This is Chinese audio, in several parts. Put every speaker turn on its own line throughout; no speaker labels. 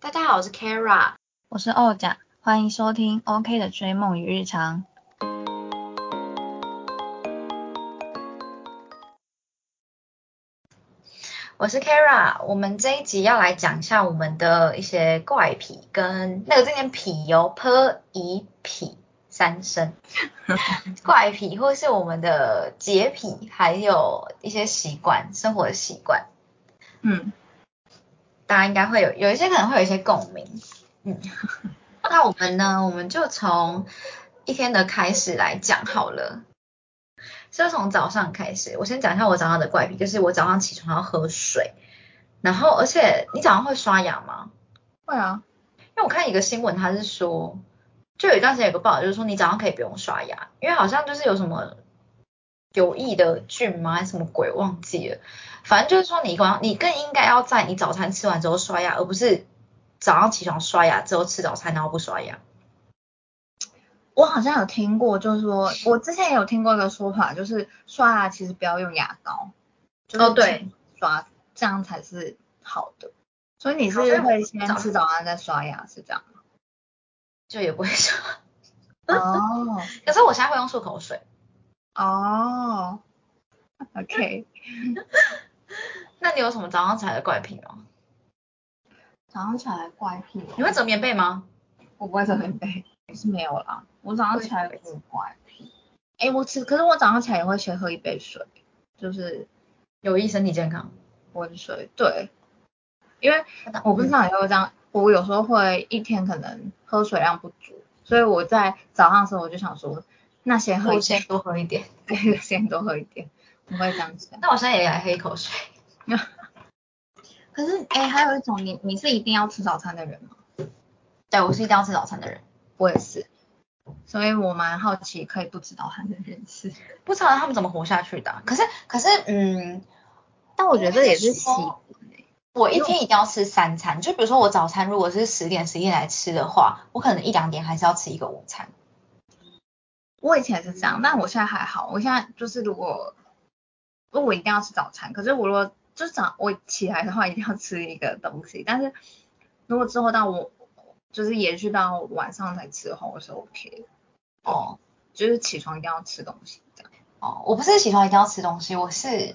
大家好，我是 Kara，
我是欧甲，欢迎收听 OK 的追梦与日常。
我是 Kara，我们这一集要来讲一下我们的一些怪癖跟那个这件癖哦，p 一癖三声 怪癖，或是我们的洁癖，还有一些习惯，生活的习惯。
嗯，
大家应该会有有一些可能会有一些共鸣。嗯，那我们呢，我们就从一天的开始来讲好了。就从早上开始，我先讲一下我早上的怪癖，就是我早上起床要喝水，然后而且你早上会刷牙吗？
会啊，
因为我看一个新闻，他是说，就有一段时间有个报道，就是说你早上可以不用刷牙，因为好像就是有什么有益的菌吗，还是什么鬼忘记了，反正就是说你光你更应该要在你早餐吃完之后刷牙，而不是早上起床刷牙之后吃早餐然后不刷牙。
我好像有听过，就是说我之前也有听过一个说法，就是刷牙其实不要用牙膏，
哦对，
刷这样才是好的。所以你是会先吃早餐再刷牙是这样吗？
就也不会刷。
哦。
可是我现在会用漱口水。
哦。OK。
那你有什么早上起来的怪癖吗？
早上起来的怪癖？
你会折棉被吗？
我不会折棉被。是没有啦，我早上起来不怪癖。哎，我吃，可是我早上起来也会先喝一杯水，就是
有益身体健康。
温水，对。因为我不知道你会这样，我有时候会一天可能喝水量不足，所以我在早上的时候我就想说，那先喝，
先多喝一点，
对，先多喝一点，不会这样子。
那我现在也来喝一口水。
可是，哎，还有一种，你你是一定要吃早餐的人吗？
对，我是一定要吃早餐的人。
我也是，所以我蛮好奇可以不吃早餐的人是，
不知道他们怎么活下去的。可是可是嗯，
但我觉得这也是习惯
我一天一定要吃三餐，就比如说我早餐如果是十点十一点来吃的话，我可能一两点还是要吃一个午餐。
我以前是这样，但我现在还好。我现在就是如果如果我一定要吃早餐，可是我如果就早我起来的话一定要吃一个东西，但是如果之后到我。就是延续到晚上才吃的话，我是 OK 哦。就是起床一定要吃东西这样。
哦，我不是起床一定要吃东西，我是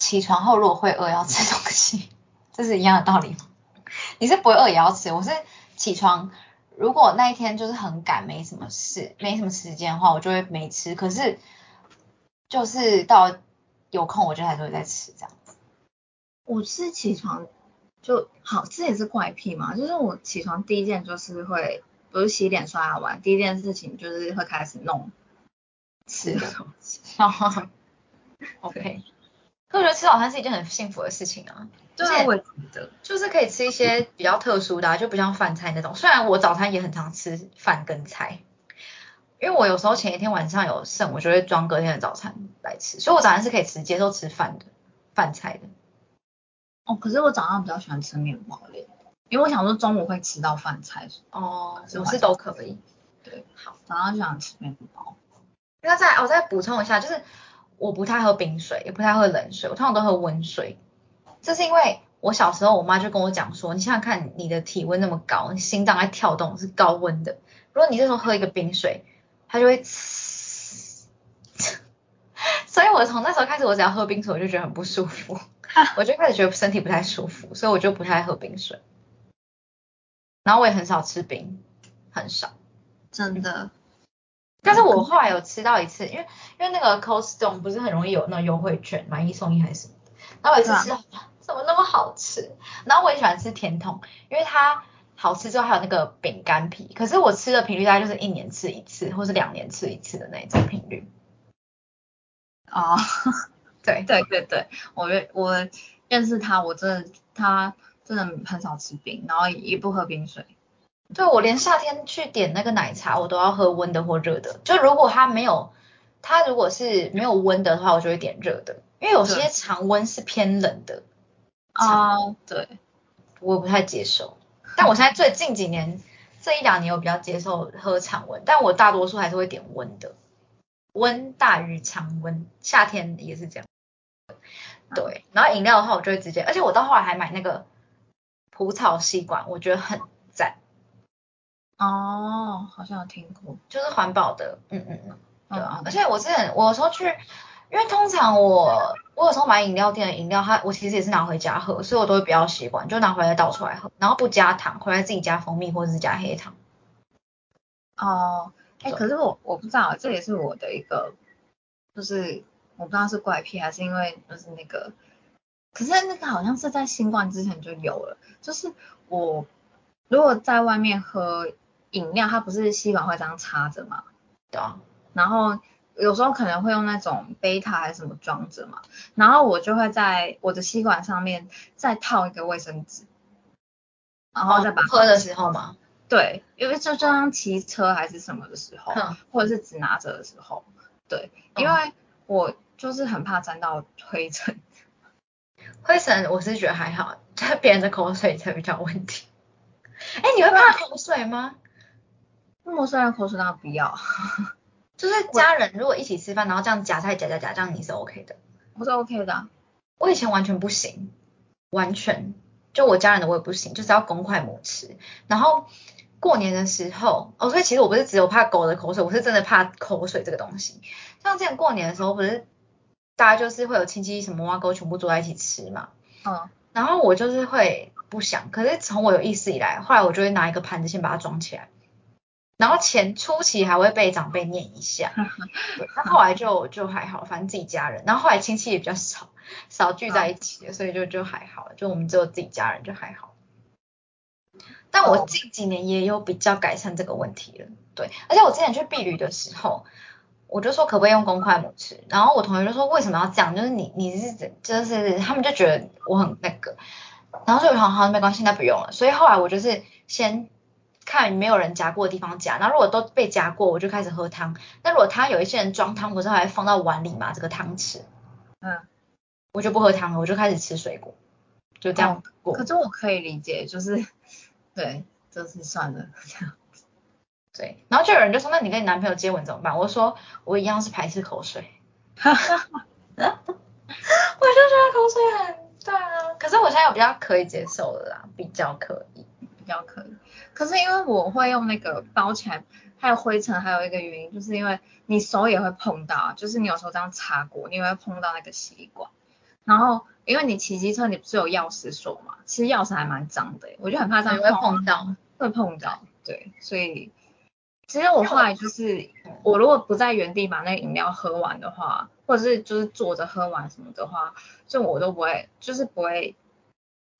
起床后如果会饿要吃东西，这是一样的道理吗？你是不会饿也要吃，我是起床如果那一天就是很赶，没什么事，没什么时间的话，我就会没吃。可是就是到有空，我就还是会再吃这样子。
我是起床。就好，这也是怪癖嘛。就是我起床第一件就是会，不是洗脸刷牙完，第一件事情就是会开始弄吃的东西。
OK，可我觉得吃早餐是一件很幸福的事情啊。
对，我觉得
就是可以吃一些比较特殊的，啊就不像饭菜那种。虽然我早餐也很常吃饭跟菜，因为我有时候前一天晚上有剩，我就会装隔天的早餐来吃，所以我早餐是可以直接都吃饭的，饭菜的。
哦，可是我早上比较喜欢吃面包类，因为我想说中午会吃到饭菜。
哦，我是都可以。
对，好，早上就想吃面包。
那再我再补充一下，就是我不太喝冰水，也不太喝冷水，我通常都喝温水。这是因为我小时候我妈就跟我讲说，你想想看，你的体温那么高，你心脏在跳动是高温的，如果你这时候喝一个冰水，它就会。所以我从那时候开始，我只要喝冰水，我就觉得很不舒服。我就开始觉得身体不太舒服，所以我就不太喝冰水。然后我也很少吃冰，很少，
真的。
但是我后来有吃到一次，因为因为那个 Costco 不是很容易有那优惠券，买一送一还是什么的？然后我一次吃，怎么那么好吃？然后我也喜欢吃甜筒，因为它好吃之后还有那个饼干皮。可是我吃的频率大概就是一年吃一次，或是两年吃一次的那种频率。
哦。
对
对对对，我认我认识他，我真的他真的很少吃冰，然后也不喝冰水。
对我连夏天去点那个奶茶，我都要喝温的或热的。就如果它没有，它如果是没有温的话，我就会点热的，因为有些常温是偏冷的。
啊，对，
我不太接受。但我现在最近几年这一两年，我比较接受喝常温，但我大多数还是会点温的，温大于常温，夏天也是这样。对，然后饮料的话，我就会直接，而且我到后来还买那个蒲草吸管，我觉得很赞，
哦，好像有听过。
就是环保的，嗯嗯嗯，对啊
嗯，
而且我之前我有时候去，因为通常我我有时候买饮料店的饮料，它我其实也是拿回家喝，所以我都会比较习惯，就拿回来倒出来喝，然后不加糖，回来自己加蜂蜜或者是加黑糖。
哦，哎，
对
可是我我不知道，这也是我的一个，就是我不知道是怪癖还是因为就是那个，可是那个好像是在新冠之前就有了，就是我如果在外面喝饮料，它不是吸管会这样插着嘛，
对啊，
然后有时候可能会用那种贝塔还是什么装着嘛，然后我就会在我的吸管上面再套一个卫生纸，然后再把
喝的时候嘛，
对，因为就就像骑车还是什么的时候，
哼
或者是只拿着的时候，对，因为我就是很怕沾到灰尘。
灰尘我是觉得还好，就是别人的口水才比较问题。哎，你会怕口水吗？
陌生人口水当然不要，
就是家人如果一起吃饭，然后这样夹菜夹夹夹，这样你是 OK 的。
我是 OK 的啊、
我以前完全不行，完全就我家人的我也不行，就是要公筷母吃。然后过年的时候，哦，所以其实我不是只有怕狗的口水，我是真的怕口水这个东西。像之前过年的时候，不是大家就是会有亲戚什么挖沟全部坐在一起吃嘛，
嗯，
然后我就是会不想，可是从我有意识以来，后来我就会拿一个盘子先把它装起来。然后前初期还会被长辈念一下，对，那后来就就还好，反正自己家人。然后后来亲戚也比较少，少聚在一起，所以就就还好了，就我们只有自己家人就还好。但我
哦
近几年也有比较改善这个问题了，对，而且我之前去避旅的时候，我就说可不可以用公筷母吃，然后我同学就说为什么要这样，就是你你是就是他们就觉得我很那个，然后就好好没关系，那不用了，所以后来我就是先看没有人夹过的地方夹，然后如果都被夹过，我就开始喝汤。那如果他有一些人装汤不是还放到碗里嘛，这个汤匙，
嗯，
我就不喝汤了，我就开始吃水果，就这样过。
可是我可以理解，就是对，就是算了这样。
对，然后就有人就说，那你跟你男朋友接吻怎么办？我说我一样是排斥口水，我就觉得口水很大啊，可是我现在有比较可以接受了啦，比较可以。
比较可以。可是因为我会用那个包起来，还有灰尘，还有一个原因，就是因为你手也会碰到，就是你有时候这样擦过，你也会碰到那个吸管。然后因为你骑机车，你不是有钥匙锁嘛？其实钥匙还蛮脏的，我就很怕这样
你会碰到，
会碰到，对，所以其实我后来就是，我如果不在原地把那个饮料喝完的话，或者是就是坐着喝完什么的话，就我都不会，就是不会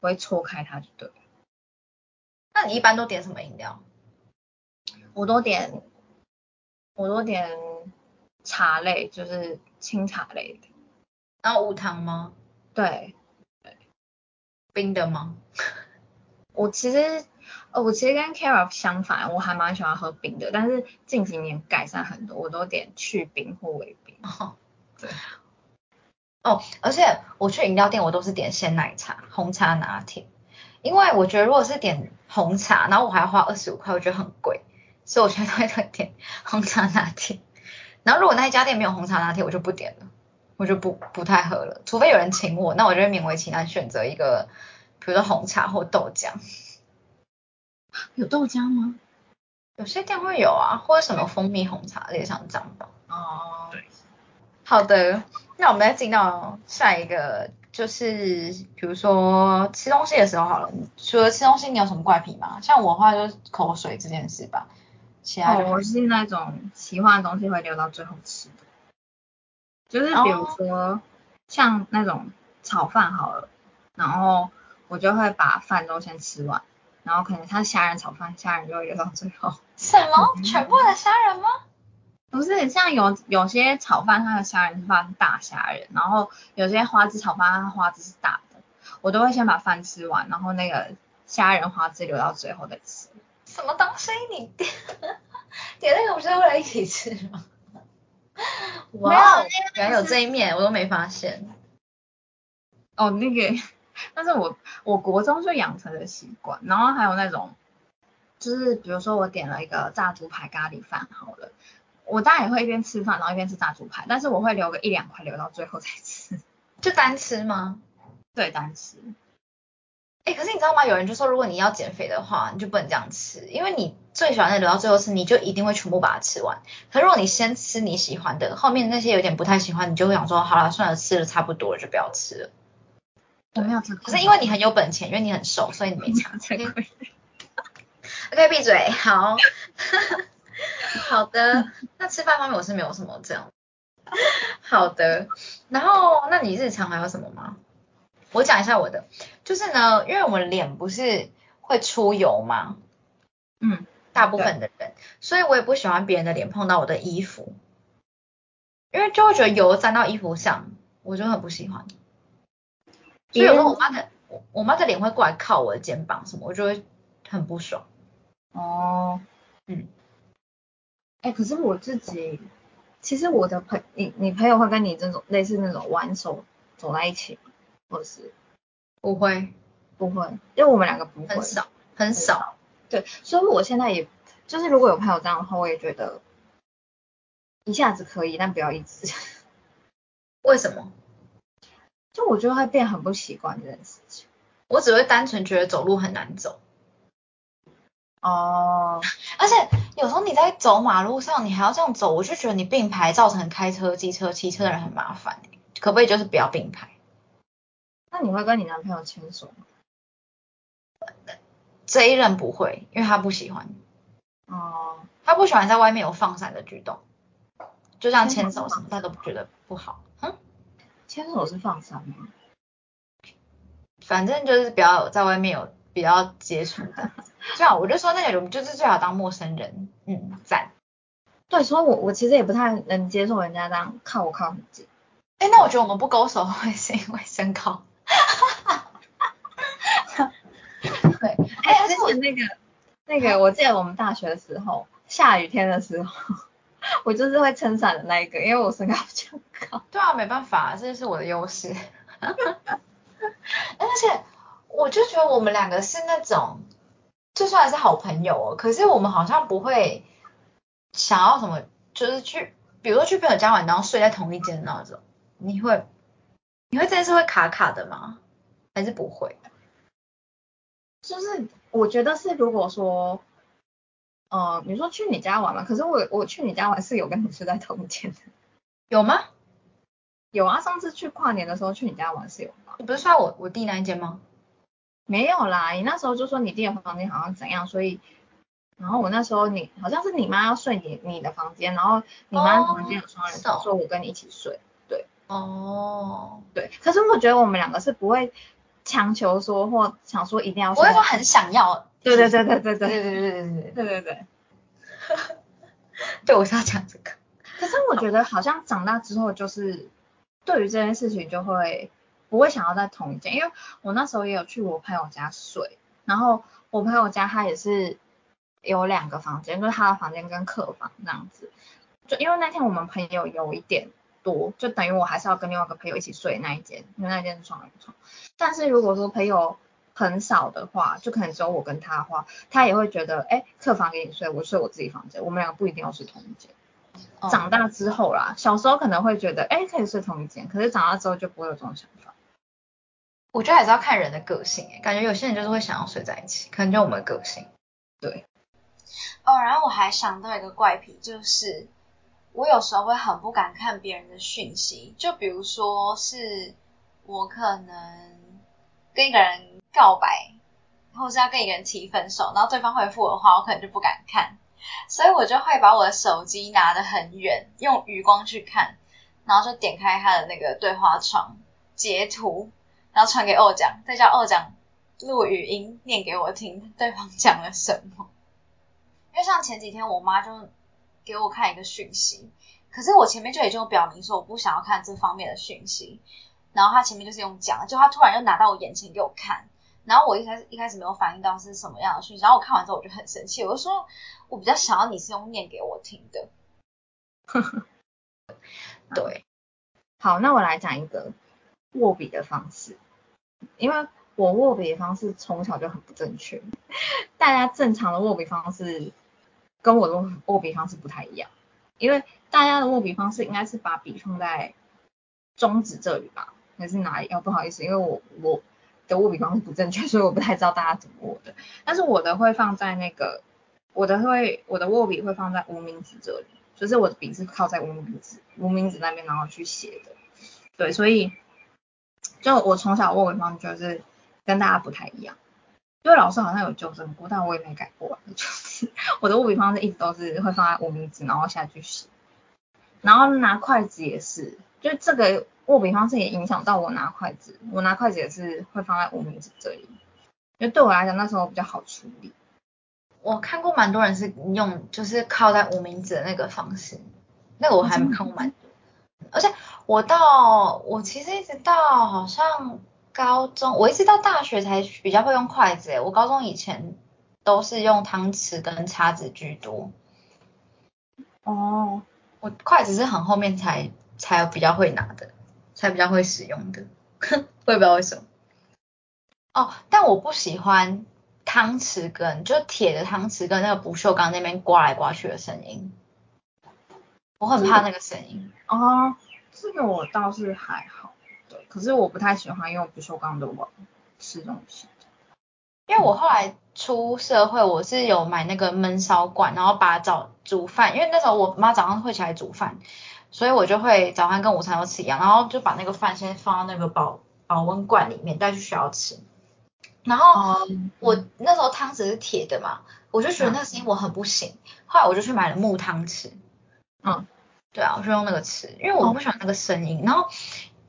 不会戳开它就对了。
那你一般都点什么饮料？
我都点，我都点茶类，就是清茶类的。
然后无糖吗？
对，
冰的吗？
我其实，呃，我其实跟 Kara 相反，我还蛮喜欢喝冰的，但是近几年改善很多，我都点去冰或微冰。
哦，
对。
哦，而且我去饮料店，我都是点鲜奶茶、红茶拿铁，因为我觉得如果是点红茶，然后我还要花二十五块，我觉得很贵，所以我现在都会点红茶拿铁。然后如果那一家店没有红茶拿铁，我就不点了，我就不不太喝了，除非有人请我，那我就会勉为其难选择一个，比如说红茶或豆浆。
有豆浆吗？
有些店会有啊，或者什么蜂蜜红茶，类似像这样吧。
哦，
对
好的，那我们再进到下一个，就是比如说吃东西的时候好了，除了吃东西，你有什么怪癖吗？像我的话就是口水这件事吧，其他就
哦，我是那种喜欢的东西会留到最后吃的，就是比如说、像那种炒饭好了，然后我就会把饭都先吃完，然后可能像虾仁炒饭，虾仁就会留到最后。
什么全部的虾仁吗？
不是像有有些炒饭它的虾仁是放大虾仁，然后有些花枝炒饭它花枝是大的，我都会先把饭吃完，然后那个虾仁花枝留到最后再吃。
什么东西你点 点那个不是为了一起吃吗？哇哦，原来有这一面，我都没发现。
哦，那个，但是我我国中就养成了习惯，然后还有那种，就是比如说我点了一个炸猪排咖喱饭好了，我当然也会一边吃饭，然后一边吃炸猪排，但是我会留个一两块留到最后再吃，
就单吃吗？
对，单吃。
哎，可是你知道吗？有人就说，如果你要减肥的话，你就不能这样吃，因为你最喜欢的留到最后吃，你就一定会全部把它吃完。可如果你先吃你喜欢的，后面那些有点不太喜欢，你就会想说，好了，算了，吃的差不多了，就不要吃了。
我没有吃，
可是因为你很有本钱，因为你很瘦，所以你没吃。OK，闭嘴。好，好的。那吃饭方面我是没有什么这样。好的。然后，那你日常还有什么吗？我讲一下我的，就是呢，因为我们脸不是会出油吗？
嗯，
大部分的人，所以我也不喜欢别人的脸碰到我的衣服，因为就会觉得油沾到衣服上，我就很不喜欢。所以有时候我妈的我我妈的脸会过来靠我的肩膀什么，我就会很不爽。
哦，
嗯，
哎，可是我自己，其实我的朋你你朋友会跟你这种类似那种玩手走在一起吗？或者是
不会，
不会，因为我们两个不会，
很少很少。
对，所以我现在也就是如果有朋友这样的话，我也觉得一下子可以，但不要一直。
为什么？
就我觉得会变很不习惯这件事情。
我只会单纯觉得走路很难走。
哦，
而且有时候你在走马路上，你还要这样走，我就觉得你并排造成开车、机车、骑车的人很麻烦。可不可以就是不要并排？
那你会跟你男朋友牵手吗？
这一任不会，因为他不喜欢。
哦，
他不喜欢在外面有放闪的举动，就像牵手什么，他都觉得不好。嗯，
牵手是放闪吗？
反正就是不要在外面有比较接触的。最好我就说那种就是最好当陌生人。嗯，赞。
对，所以我我其实也不太能接受人家这样靠我靠很近。
哎，那我觉得我们不勾手会是因为身高。对，
哎，之前那个那个，我记得我们大学的时候，下雨天的时候，我就是会撑伞的那一个，因为我身高比较高。
对啊，没办法，这就是我的优势。而且我就觉得我们两个是那种，就算是好朋友哦，可是我们好像不会想要什么，就是去，比如说去朋友家玩，然后睡在同一间那种。你会，你会这件事会卡卡的吗？还是不会？
就是我觉得是，如果说，呃，你说去你家玩嘛，可是我我去你家玩是有跟你睡在同一间的，
有吗？
有啊，上次去跨年的时候去你家玩是有吗？
你不是睡我我弟那一间吗？
没有啦，你那时候就说你弟的房间好像怎样，所以，然后我那时候你好像是你妈要睡你你的房间，然后你妈房间有双人床，说我跟你一起睡，对。
哦。
对，可是我觉得我们两个是不会强求说或想说一定要，
我会说很想要。
对对对对对对
对对对对对
对对对。
对，我是要讲这个。
可是我觉得好像长大之后，就是对于这件事情就会不会想要在同一间，因为我那时候也有去我朋友家睡，然后我朋友家他也是有两个房间，就是他的房间跟客房这样子。就因为那天我们朋友有一点多，就等于我还是要跟另外一个朋友一起睡那一间，因为那间是双人床。但是如果说朋友很少的话，就可能只有我跟他的话，他也会觉得，哎，客房给你睡，我睡我自己房间，我们两个不一定要睡同一间。长大之后啦，小时候可能会觉得，哎，可以睡同一间，可是长大之后就不会有这种想法。
我觉得还是要看人的个性，哎，感觉有些人就是会想要睡在一起，可能就我们的个性。
对。
哦，然后我还想到一个怪癖，就是我有时候会很不敢看别人的讯息，就比如说是我可能跟一个人告白，或是要跟一个人提分手，然后对方回复我的话，我可能就不敢看。所以我就会把我的手机拿得很远，用余光去看，然后就点开他的那个对话窗，截图，然后传给二讲，再叫二讲录语音念给我听，对方讲了什么。因为像前几天我妈就给我看一个讯息，可是我前面就已经表明说我不想要看这方面的讯息，然后她前面就是用讲，就她突然又拿到我眼前给我看。然后我一开始一开始没有反应到是什么样的讯息，然后我看完之后我就很生气，我就说我比较想要你是用念给我听的。
对，
好，那我来讲一个握笔的方式，因为我握笔的方式从小就很不正确，大家正常的握笔方式跟我的握笔方式不太一样，因为大家的握笔方式应该是把笔放在中指这里吧，还是哪里？哦，不好意思，因为我我。的握笔方式不正确，所以我不太知道大家怎么握的。但是我的会放在那个，我的会我的握笔会放在无名指这里，就是我的笔是靠在无名指无名指那边然后去写的。对，所以就我从小握笔方式就是跟大家不太一样。因为老师好像有纠正过，但我也没改过。就是 我的握笔方式一直都是会放在无名指，然后下去写。然后拿筷子也是，就这个握笔方式也影响到我拿筷子。我拿筷子也是会放在无名指这里，因为对我来讲那时候比较好处理。
我看过蛮多人是用就是靠在无名指的那个方式，那个我还没看过蛮多。而且我到我其实一直到好像。高中我一直到大学才比较会用筷子，我高中以前都是用汤匙跟叉子居多。
哦，
我筷子是很后面才才比较会拿的，才比较会使用的，我也不知道为什么。哦，但我不喜欢汤匙跟就铁的汤匙跟那个不锈钢那边刮来刮去的声音，我很怕那个声音。
哦，这个我倒是还好。对可是我不太喜欢用不锈钢的碗吃东西，
因为我后来出社会，我是有买那个焖烧罐，然后把早煮饭，因为那时候我妈早上会起来煮饭，所以我就会早餐跟午餐都吃一样，然后就把那个饭先放到那个保保温罐里面带去学校吃。然后我那时候汤匙是铁的嘛，我就觉得那个声音我很不行，后来我就去买了木汤匙，
嗯，
对啊，我就用那个吃，因为我不喜欢那个声音，然后。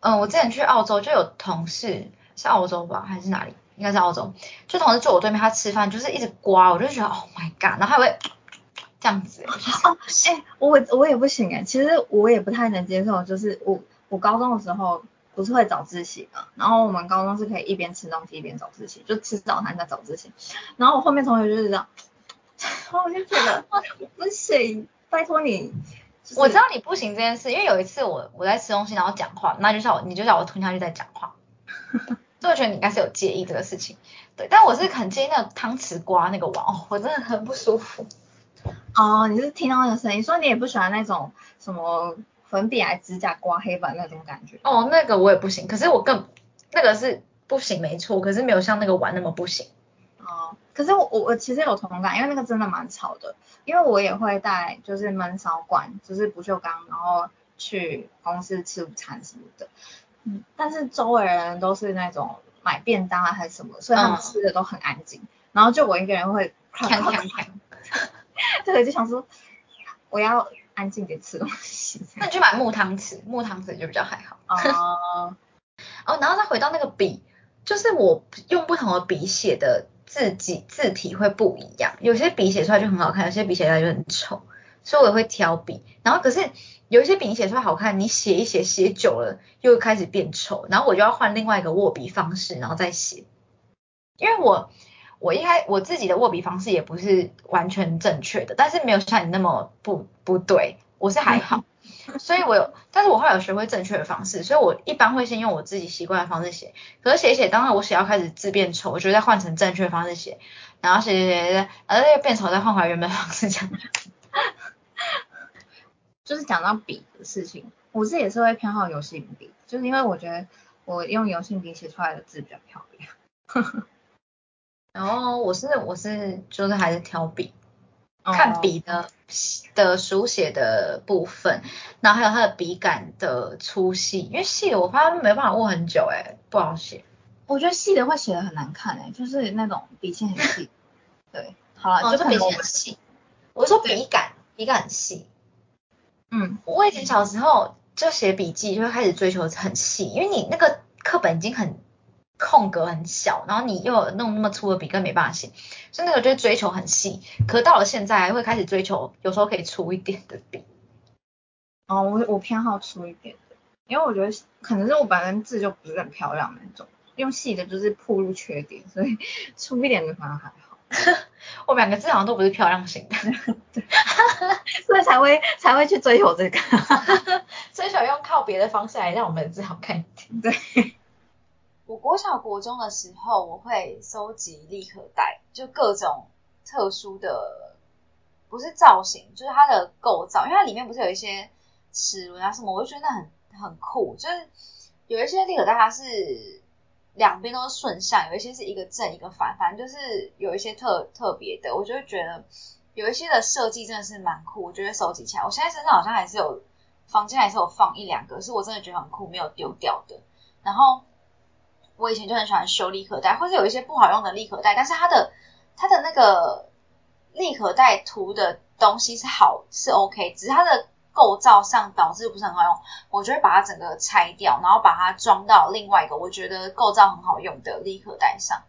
嗯，我之前去澳洲就有同事是澳洲吧，还是哪里？应该是澳洲。就同事坐我对面，他吃饭就是一直刮，我就觉得 Oh my god，然后还会这样子。
哦，哎，我我也不行哎，其实我也不太能接受，就是我我高中的时候不是会早自习嘛，然后我们高中是可以一边吃东西一边早自习，就吃早餐再早自习。然后我后面同学就是这样，然后我就觉得 不行，拜托你。
我知道你不行这件事，因为有一次我我在吃东西，然后讲话，那就叫我你就叫我吞下去再讲话，所以我觉得你应该是有介意这个事情，对，但我是很介意那个汤匙刮那个碗，哦，我真的很不舒服。
哦，你是听到那个声音，说你也不喜欢那种什么粉笔还指甲刮黑板那种感觉。
哦，那个我也不行，可是我更那个是不行没错，可是没有像那个碗那么不行。
哦，可是我我我其实有同感，因为那个真的蛮吵的。因为我也会带就是闷烧罐，就是不锈钢，然后去公司吃午餐什么的。嗯，但是周围人都是那种买便当啊还是什么，所以他们吃的都很安静。然后就我一个人会
看看看，
对，就想说我要安静点吃东西。
那你去买木汤匙，木汤匙就比较还好。
哦，
哦，然后再回到那个笔，就是我用不同的笔写的。字己字体会不一样，有些笔写出来就很好看，有些笔写出来就很丑，所以我也会挑笔。然后可是有一些笔写出来好看，你写一写写久了又开始变丑，然后我就要换另外一个握笔方式，然后再写。因为我我一开我自己的握笔方式也不是完全正确的，但是没有像你那么不不对，我是还好。所以我有，但是我后来有学会正确的方式，所以我一般会先用我自己习惯的方式写。可是写写，当然我写要开始字变丑，我就再换成正确的方式写，然后写写写写，然后又变丑，再换回原本方式讲。
就是讲到笔的事情，我自己也是会偏好油性笔，就是因为我觉得我用油性笔写出来的字比较漂亮。
然后我是我是就是还是挑笔。看笔的的书写的部分，然后还有它的笔杆的粗细，因为细的我发现没办法握很久，哎，不好写。
我觉得细的会写的很难看，哎，就是那种笔线很细。对，好了，就
笔线很细。我说笔杆，笔杆很细。
嗯，
我以前小时候就写笔记，就会开始追求很细，因为你那个课本已经很。空格很小，然后你又弄那么粗的笔，更没办法写，所以那个就追求很细。可到了现在，会开始追求有时候可以粗一点的笔。
哦，我我偏好粗一点的，因为我觉得可能是我本身字就不是很漂亮那种，用细的就是暴露缺点，所以粗一点的反而还好。
我们两个字好像都不是漂亮型的，
所以才会才会去追求这个，
追求用靠别的方式来让我们的字好看一点。
对。
我国小国中的时候，我会收集立可带，就各种特殊的，不是造型，就是它的构造，因为它里面不是有一些齿轮啊什么，我就觉得很很酷。就是有一些立可带它是两边都是顺向，有一些是一个正一个反，反正就是有一些特特别的，我就会觉得有一些的设计真的是蛮酷，我觉得收集起来，我现在身上好像还是有房间还是有放一两个，是我真的觉得很酷，没有丢掉的。然后我以前就很喜欢修立可带，或是有一些不好用的立可带，但是它的它的那个立可带涂的东西是好是 OK，只是它的构造上导致不是很好用，我就会把它整个拆掉，然后把它装到另外一个我觉得构造很好用的立可带上。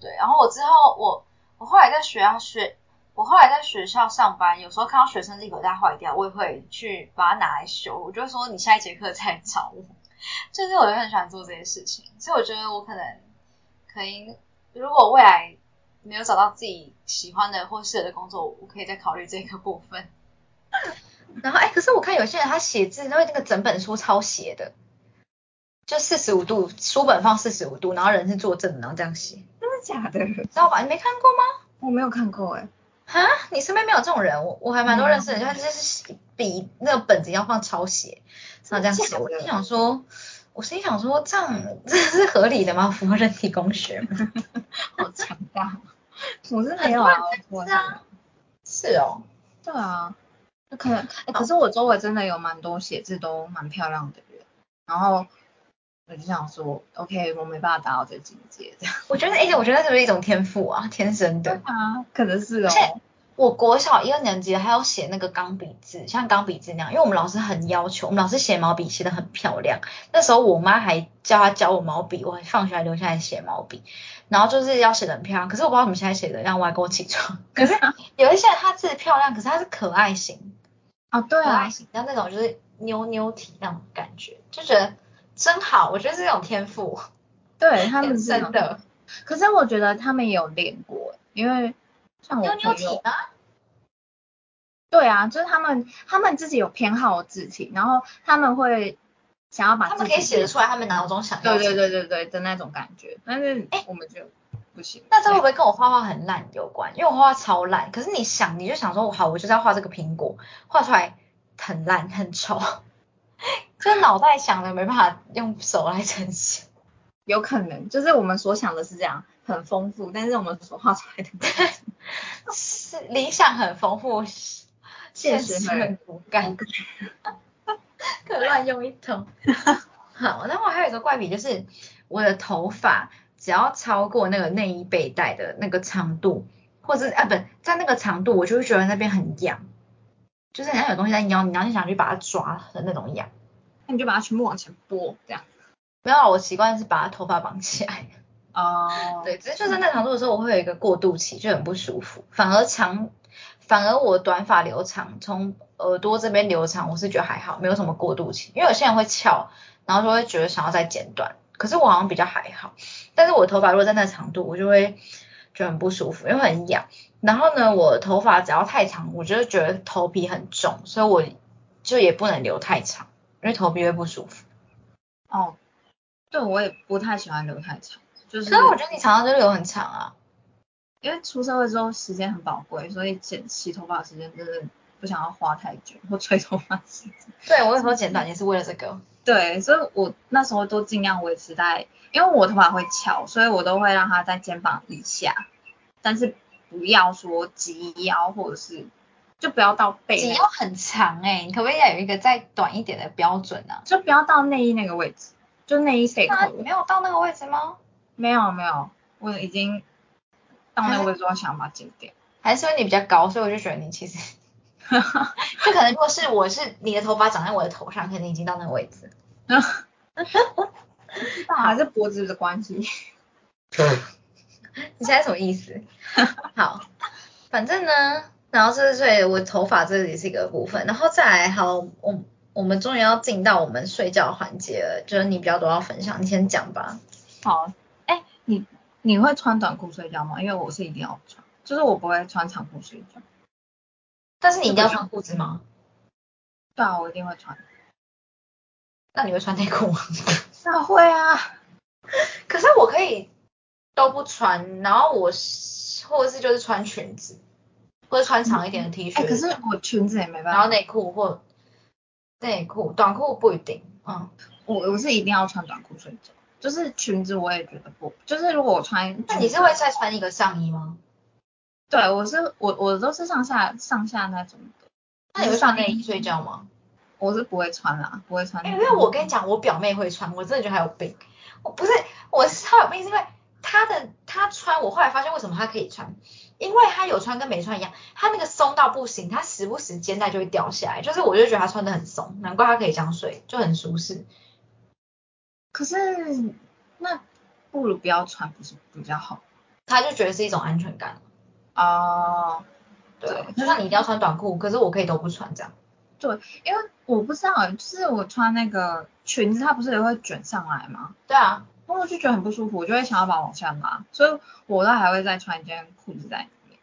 对，然后我之后我我后来在学校学，我后来在学校上班，有时候看到学生立可带坏掉，我也会去把它拿来修。我就说你下一节课再找我。就是我就很喜欢做这些事情，所以我觉得我可能可以，如果未来没有找到自己喜欢的或适合的工作，我可以再考虑这个部分。
然后哎，可是我看有些人他写字，因为那个整本书抄写的，就四十五度，书本放四十五度，然后人是坐正的，然后这样写，
真的假的？
知道吧？你没看过吗？
我没有看过哎。
哈，你身边没有这种人？我我还蛮多认识的，他就是笔那个本子要放抄写，然后这样写。我心想说，我心想说，这样这是合理的吗？符合人体工学吗？
好强大！我是没有啊，
是啊，是哦，
对啊。可能，可是我周围真的有蛮多写字都蛮漂亮的人，然后我就想说，OK，我没办法达到这个境界，这样。
我觉得，而且我觉得是不是一种天赋啊，天生的。
对啊，可能是哦。
我国小一二年级还要写那个钢笔字，像钢笔字那样，因为我们老师很要求，我们老师写毛笔写的很漂亮。那时候我妈还教他教我毛笔，我放学还留下来写毛笔，然后就是要写的很漂亮。可是我不知道怎么现在写的，让外公起床。可是 有一些人他字漂亮，可是他是可爱型。
啊，对啊，
然后那种就是妞妞体那种感觉，就觉得真好，我觉得是这种天赋，
对他们
真的。
可是我觉得他们也有练过，因为像我
妞妞体吗？
对啊，就是他们他们自己有偏好的字体，然后他们会想要把
他们可以写得出来他们脑中想要
对对对对对的那种感觉，但是哎，我们就不行。
那这会不会跟我画画很烂有关？因为我画画超烂，可是你想，你就想说，好，我就是要画这个苹果，画出来很烂很丑，就是脑袋想的没办法用手来呈现。
有可能，就是我们所想的是这样，很丰富，但是我们所画出来的
是理想很丰富，现实很骨感，可乱用一通。好，那我还有一个怪癖，就是我的头发。只要超过那个内衣背带的那个长度，或者啊不在那个长度，我就会觉得那边很痒，就是好像有东西在咬你，然后你想去把它抓的那种痒。
那你就把它全部往前拨，这样。
没有，我习惯是把头发绑起来。
哦。
对，只是就在那长度的时候，我会有一个过渡期，就很不舒服。反而长，反而我短发留长，从耳朵这边留长，我是觉得还好，没有什么过渡期。因为有些人会翘，然后就会觉得想要再剪短。可是我好像比较还好，但是我头发如果在那长度，我就会觉得很不舒服，因为很痒。然后呢，我头发只要太长，我就觉得头皮很重，所以我就也不能留太长，因为头皮会不舒服。
哦，对，我也不太喜欢留太长，就是。
可是我觉得你常常就留很长啊，
因为出社会之后时间很宝贵，所以剪洗头发的时间真的不想要花太久，或吹头发时间。
对，我有时候剪短也是为了这个。
对，所以我那时候都尽量维持在，因为我头发会翘，所以我都会让它在肩膀以下，但是不要说及腰或者是，就不要到背。
及腰很长哎，你可不可以有一个再短一点的标准呢？
就不要到内衣那个位置，就内衣背口。
没有到那个位置吗？
没有没有，我已经到那个位置，我想把它剪掉。
还是因为你比较高，所以我就觉得你其实。就可能如果是我是你的头发长在我的头上，可能已经到那个位置。
还是脖子的关系。
你现在什么意思？好，反正呢，然后这是我头发这里是一个部分，然后再来好，我我们终于要进到我们睡觉环节了，就是你比较多要分享，你先讲吧。
好，哎，你你会穿短裤睡觉吗？因为我是一定要穿，就是我不会穿长裤睡觉。
但是你一定要穿裤子吗？
对啊，我一定会穿。
那你会穿内裤吗？
那会啊。
可是我可以都不穿，然后我或者是就是穿裙子，或者穿长一点的 T 恤。
哎，可是我裙子也没办法。
然后内裤或内裤、短裤不一定。嗯，
我我是一定要穿短裤睡觉。就是裙子我也觉得不，就是如果我穿，
那你是会再穿一个上衣吗？
对，我是我我都是上下上下那种的。
那你会穿内衣睡觉吗？
我是不会穿啦，不会穿。
因为我跟你讲，我表妹会穿，我真的觉得她有病。我不是，我是她有病，是因为她的他穿，我后来发现为什么他可以穿，因为他有穿跟没穿一样，他那个松到不行，他时不时肩带就会掉下来，就是我就觉得他穿的很松，难怪他可以这样睡，就很舒适。
可是那不如不要穿，不是比较好？
他就觉得是一种安全感。
哦，
对，就像你一定要穿短裤，可是我可以都不穿这样。
对，因为我不知道，就是我穿那个裙子，它不是也会卷上来吗？
对啊，
然后我就觉得很不舒服，我就会想要把它往下拉，所以我都还会再穿一件裤子在里面。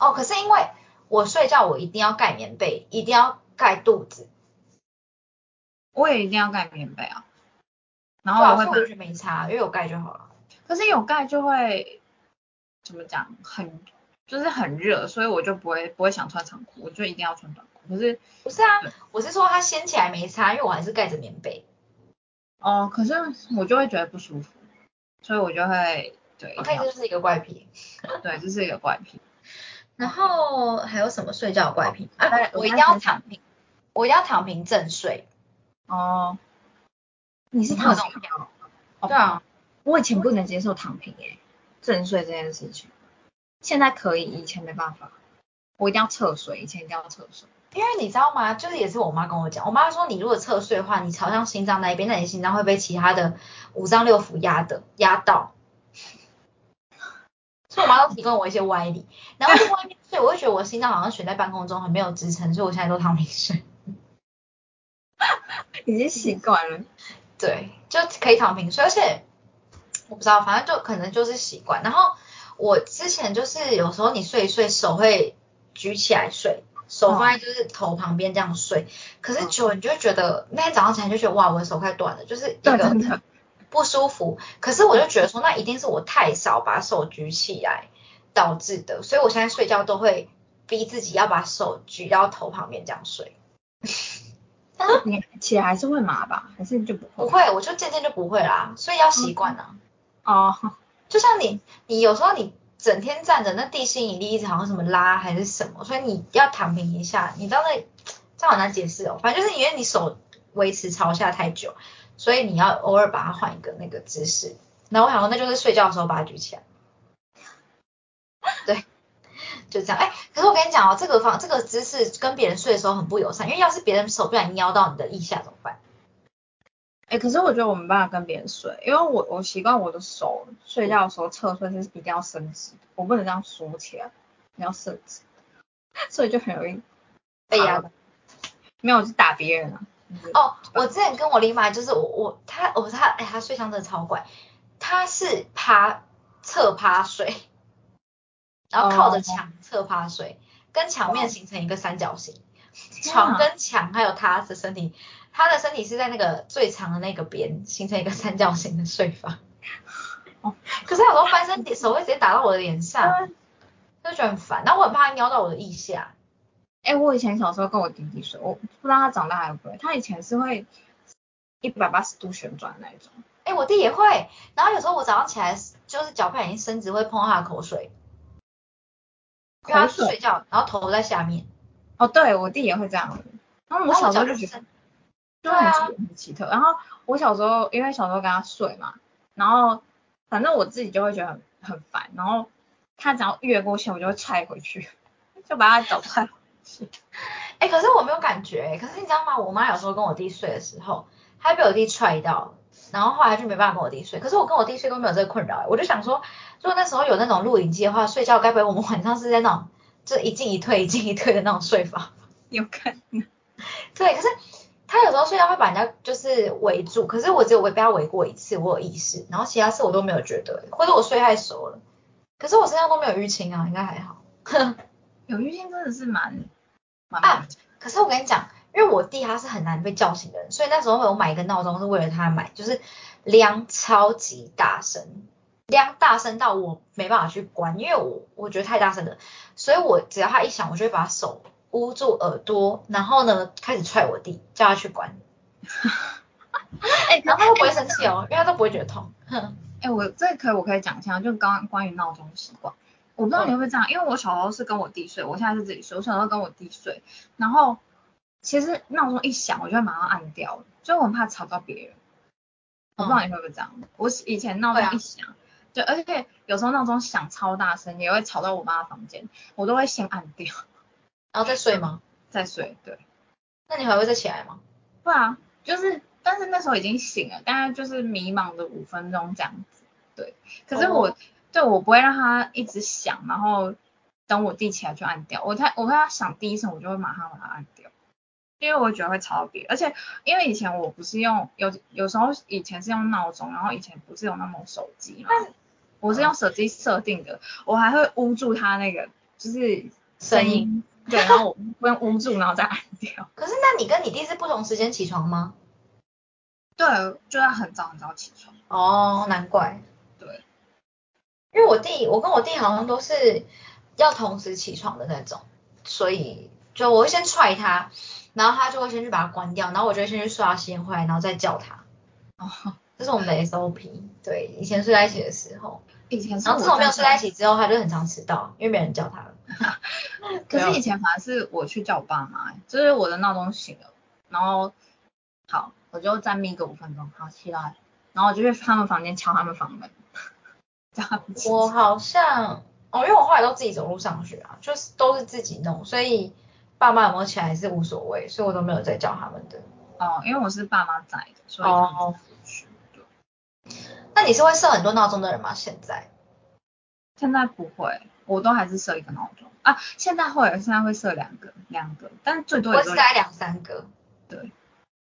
哦，可是因为我睡觉我一定要盖棉被，一定要盖肚子。
我也一定要盖棉被啊。然
后
我
就觉得没差，因为有盖就好了。
可是有盖就会怎么讲，很就是很热，所以我就不会不会想穿长裤，我就一定要穿短裤。可是
不是啊，我是说它掀起来没擦，因为我还是盖着棉被。
哦，可是我就会觉得不舒服，所以我就会对。
OK，这是一个怪癖。
对，这是一个怪癖。
然后还有什么睡觉怪癖啊？我一定要躺平，我一定要躺平正睡。
哦，
你是躺平
哦？对啊，我以前不能接受躺平诶，正睡这件事情，现在可以，以前没办法。我一定要侧睡，以前一定要侧睡。
因为你知道吗？就是也是我妈跟我讲，我妈说你如果侧睡的话，你朝向心脏那一边，那你心脏会被其他的五脏六腑压的压到。所以我妈都提供我一些歪理，然后在外面睡，我会觉得我心脏好像悬在半空中，很没有支撑，所以我现在都躺平睡。
已经习惯了。
对，就可以躺平睡，而且我不知道，反正就可能就是习惯。然后我之前就是有时候你睡一睡，手会举起来睡。手放在就是头旁边这样睡，可是久了你就会觉得那天早上起来就觉得哇我的手快断了，就是一个不舒服。可是我就觉得说那一定是我太少把手举起来导致的，所以我现在睡觉都会逼自己要把手举到头旁边这样睡。
但是你起来还是会麻吧？还是就不
会？不会，我就渐渐就不会啦，所以要习惯啊。
哦，
就像你，你有时候你。整天站着，那地心引力一直好像什么拉还是什么，所以你要躺平一下。你到那这好难解释哦，反正就是因为你手维持朝下太久，所以你要偶尔把它换一个那个姿势。那我想说，那就是睡觉的时候把它举起来。对，就这样。哎，可是我跟你讲哦，这个方这个姿势跟别人睡的时候很不友善，因为要是别人手不小心瞄到你的腋下怎么办？
哎，可是我觉得我没办法跟别人睡，因为我我习惯我的手睡觉的时候侧睡是一定要伸直，我不能这样缩起来，你要伸直，所以就很容易被压的。没有，我是打别人啊。
哦，我之前跟我姨妈就是我我他我他哎他睡相真的超怪，他是趴侧趴睡，然后靠着墙侧趴睡，跟墙面形成一个三角形，床跟墙还有他的身体。他的身体是在那个最长的那个边，形成一个三角形的睡法。哦，可是有时候翻身手会直接打到我的脸上，就觉得很烦。然后我很怕他瞄到我的腋下。
哎，我以前小时候跟我弟弟睡，我不知道他长大还会不会。他以前是会一百八十度旋转那一种。
哎，我弟也会。然后有时候我早上起来就是脚不小心伸直会碰到他的口水。
口
水。睡觉，然后头在下面。
哦，对我弟也会这样。然后我小时候就觉得。就很很奇特，然后我小时候因为小时候跟他睡嘛，然后反正我自己就会觉得很很烦，然后他只要越过线，我就会踹回去，就把他脚踹回去。
哎，可是我没有感觉，可是你知道吗？我妈有时候跟我弟睡的时候，她被我弟踹到，然后后来就没办法跟我弟睡。可是我跟我弟睡都没有这个困扰，我就想说，如果那时候有那种录影机的话，睡觉该不会我们晚上是在那种就一进一退一进一退的那种睡法？
有可能。
对，可是。他有时候睡觉会把人家就是围住，可是我只有围被他围过一次，我有意识，然后其他次我都没有觉得，或者我睡太熟了，可是我身上都没有淤青啊，应该还好。
有淤青真的是蛮
啊，可是我跟你讲，因为我弟他是很难被叫醒的人，所以那时候我买一个闹钟是为了他买，就是亮超级大声，亮大声到我没办法去关，因为我我觉得太大声了，所以我只要他一响，我就会把手。捂住耳朵，然后呢，开始踹我弟，叫他去关。
哎、
然后他都不会生气哦，因为他都不会觉得痛。哼
哎、我这可以我可以讲一下，就刚关于闹钟习惯，我不知道你会不会这样，因为我小时候是跟我弟睡，我现在是自己睡，我小时候跟我弟睡，然后其实闹钟一响，我就会马上按掉，就我很怕吵到别人。我不知道你会不会这样，我以前闹钟一响，对，而且有时候闹钟响超大声，也会吵到我妈的房间，我都会先按掉
然后再睡吗？
再睡，对。
那你还会再起来吗？
会啊，就是，但是那时候已经醒了，大概就是迷茫的五分钟这样子，对。可是我，
哦
对我不会让它一直响，然后等我弟起来就按掉。我他我会他响第一声，我就会马上把它按掉，因为我觉得会吵到别人。而且因为以前我不是用有有时候以前是用闹钟，然后以前不是有那种手机嘛，我是用手机设定的，我还会捂住它那个就是
声音
音，对，然后我不用捂住，然后再按掉。
可是那你跟你弟是不同时间起床吗？
对，就要很早很早起床。
哦，难怪。
对，
因为我弟，我跟我弟好像都是要同时起床的那种，所以就我会先踹他，然后他就会先去把它关掉，然后我就先去刷牙洗脸回来，然后再叫他。
哦，
这是我们的 SOP。对，以前睡在一起的时候，
以前是
然后自从没有睡在一
起，
之后，他就很常迟到，因为没人叫他了。
可是以前反而是我去叫我爸妈，就是我的闹钟醒了，然后好，我就再眯个五分钟，好起来，然后我就去他们房间敲他们房门，
我好像哦，因为我后来都自己走路上学啊，就是都是自己弄，所以爸妈有没有起来是无所谓，所以我都没有再叫他们的。
哦，因为我是爸妈在的，所以他们自己去。对，
那你是会设很多闹钟的人吗？现在？
现在不会，我都还是设一个闹钟啊，现在会，现在会设两个，两个，但最多也就
我是大概两三个。
对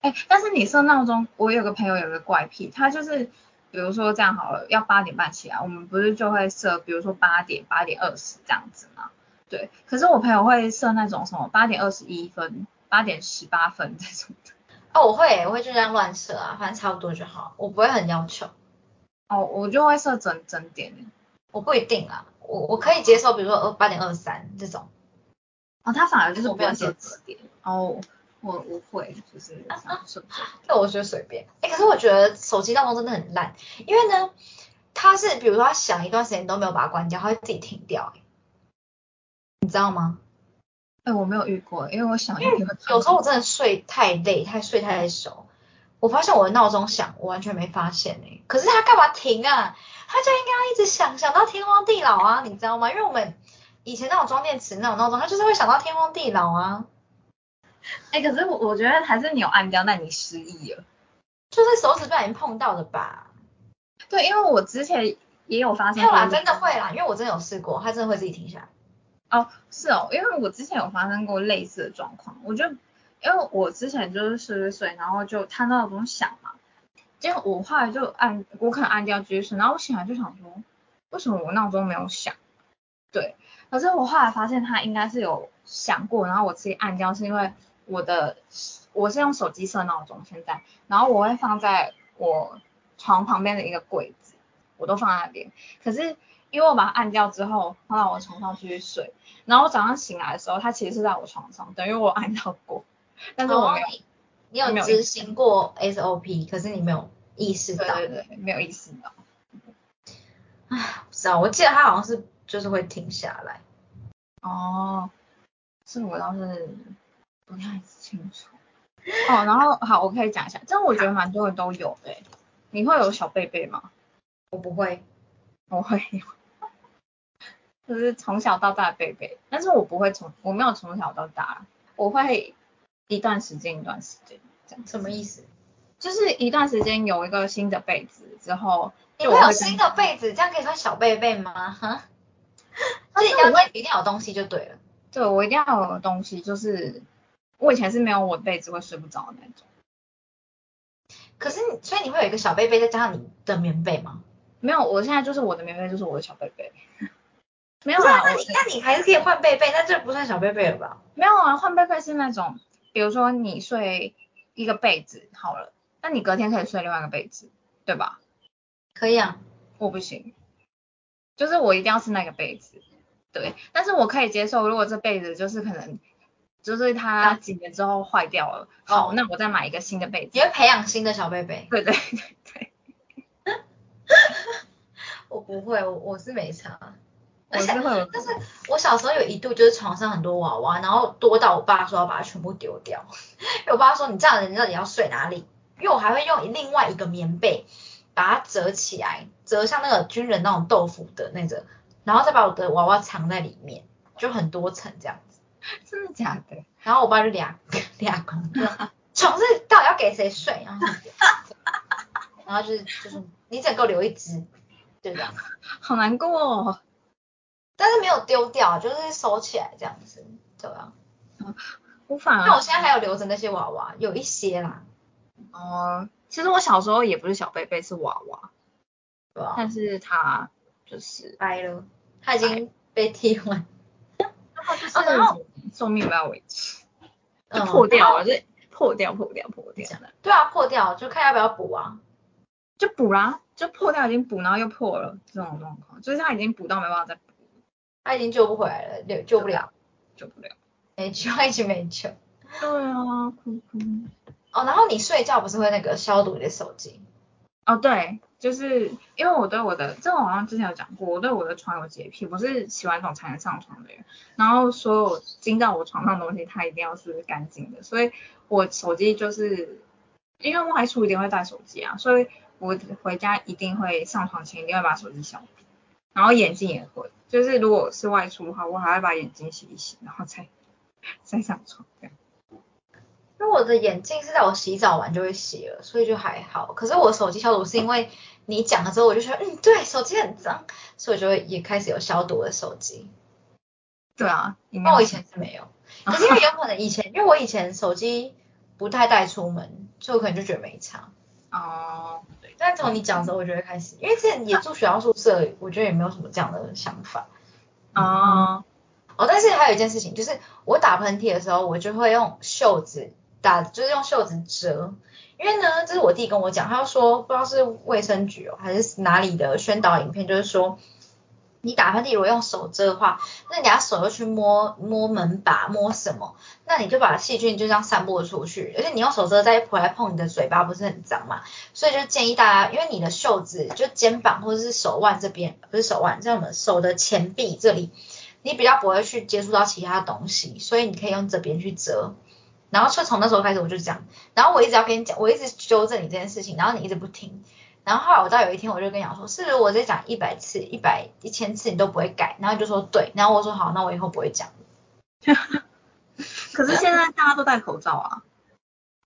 哎，但是你设闹钟，我有个朋友有个怪癖，他就是比如说这样好了，要八点半起来，我们不是就会设，比如说八点、八点二十这样子嘛？对。可是我朋友会设那种什么八点二十一分、八点十八分这种的。
哦，我会，我会就这样乱设啊，反正差不多就好，我不会很要求。
哦，我就会设整整点。
我不一定啊，我我可以接受，比如说二八点二三这种。
哦，他反而就是
我
不要设
限制
整点。哦，我我会就是这样设。
这我觉得随便。哎，可是我觉得手机闹钟真的很烂，因为呢，它是比如说它响一段时间都没有把它关掉，它会自己停掉、欸，你知道吗？
哎，我没有遇过，因为我想一
有时候我真的睡太累，太睡太熟，我发现我的闹钟响，我完全没发现哎、可是它干嘛停啊？它就应该要一直响，响到天荒地老啊，你知道吗？因为我们以前那种装电池那种闹钟，它就是会响到天荒地老啊，
哎，可是我我觉得还是你有按掉，那你失忆了。
就是手指不小心碰到的吧？
对，因为我之前也有发
没有啦，真的会啦，因为我真的有试过，它真的会自己停下来。
哦，是哦，因为我之前有发生过类似的状况，我就因为我之前就是睡睡睡，然后就他闹钟响嘛，结果我后来就按，我可能按掉继续睡，然后我醒来就想说，为什么我闹钟没有响？对，可是我后来发现他应该是有响过，然后我自己按掉，是因为我的我是用手机设闹钟现在，然后我会放在我床旁边的一个柜子，我都放在那边，可是。因为我把它按掉之后，放到我床上继续睡，然后我早上醒来的时候，它其实是在我床上，等于我按到过，但是我没有，
哦你你有执行过 SOP，可是你没有意识到。
对对对，没有意识到。
唉，不知道，我记得他好像是就是会停下来。
哦，这我倒是不太清楚。哦，然后好，我可以讲一下，这我觉得蛮多人都有的欸。你会有小贝贝吗？
我不会，
我会有，就是从小到大的贝贝，但是我不会从，我没有从小到大，我会一段时间一段时间这样，
什么意思？
就是一段时间有一个新的被子之后，
你会有新的被子，这样可以算小被被吗？哈，
但
就是是一定要一定要有东西就对了。
对我一定要有东西，就是我以前是没有我的被子会睡不着的那种。
可是你，所以你会有一个小被被，再加上你的棉被吗？
没有，我现在就是我的棉被就是我的小被被。没有
啊，那你那你还是可以换被被，那这不算小被被了吧？
没有啊，换被被是那种，比如说你睡一个被子好了，那你隔天可以睡另外一个被子，对吧？
可以啊，
我不行，就是我一定要是那个被子，对。但是我可以接受，如果这被子就是可能就是它几年之后坏掉了，好，那我再买一个新的被子。
你会培养新的小贝贝？
对对对对。
我不会，我我是没差。
我是会，
但是我小时候有一度就是床上很多娃娃，然后多到我爸说要把它全部丢掉。因为我爸说你这样人到底要睡哪里？因为我还会用另外一个棉被把它折起来，折像那个军人那种豆腐的那个，然后再把我的娃娃藏在里面，就很多层这样子。
真的假的？
然后我爸就俩俩公，床是到底要给谁睡？然后然后就是就是你只能够留一只，对的。
好难过哦。
但是没有丢掉，就是收起来这样子，对啊。
无法。
那我现在还有留着那些娃娃，有一些啦。
哦，其实我小时候也不是小贝贝，是娃娃。
对啊。
但是他就是
掰了，他已经被替换。
然后寿命不要维持，就破掉了，就破掉破掉破掉。
对啊，破掉就看要不要补啊。
就补啦，就破掉已经补，然后又破了这种状况，就是它已经补到没办法再补。
他已经救不回来了，救救不了，
救不了，
没救，一直没救。
对啊，哭哭。
哦，然后你睡觉不是会那个消毒你的手机？
哦，对，就是因为我对我的，这我好像之前有讲过，我对我的床有洁癖，我是洗完澡才能上床的人。然后所有进到我床上的东西，它一定要是干净的。所以我手机就是，因为外出一定会带手机啊，所以我回家一定会上床前一定会把手机消毒，然后眼镜也会。就是如果是外出的话，我还会把眼睛洗一洗，然后再 再上床。因
为我的眼镜是在我洗澡完就会洗了，所以就还好。可是我手机消毒是因为你讲了之后，我就觉得嗯，对，手机很脏，所以我就会也开始有消毒的手机。
对啊，
那我以前是没有，可是因为有可能以前，因为我以前手机不太带出门，所以我可能就觉得没差。
哦。
但从你讲的时候，我就会开始，因为之前也住学校宿舍，我觉得也没有什么这样的想法。
哦，
哦，但是还有一件事情，就是我打喷嚏的时候，我就会用袖子打，就是用袖子遮。因为呢，这是我弟跟我讲，他说不知道是卫生局哦，还是哪里的宣导影片，就是说。你打喷嚏如果用手遮的话，那你拿手又去摸摸门把摸什么，那你就把细菌就这样散播出去。而且你用手遮再回来碰你的嘴巴，不是很脏嘛？所以就建议大家，因为你的袖子就肩膀或者是手腕这边，不是手腕，在我们手的前臂这里，你比较不会去接触到其他东西，所以你可以用这边去遮。然后就从那时候开始我就这样，然后我一直要跟你讲，我一直纠正你这件事情，然后你一直不听。然后后来我到有一天我就跟你讲说，是如果再讲一百次、一百一千次你都不会改，然后就说对，然后我说好，那我以后不会讲。
可是现在大家都戴口罩啊。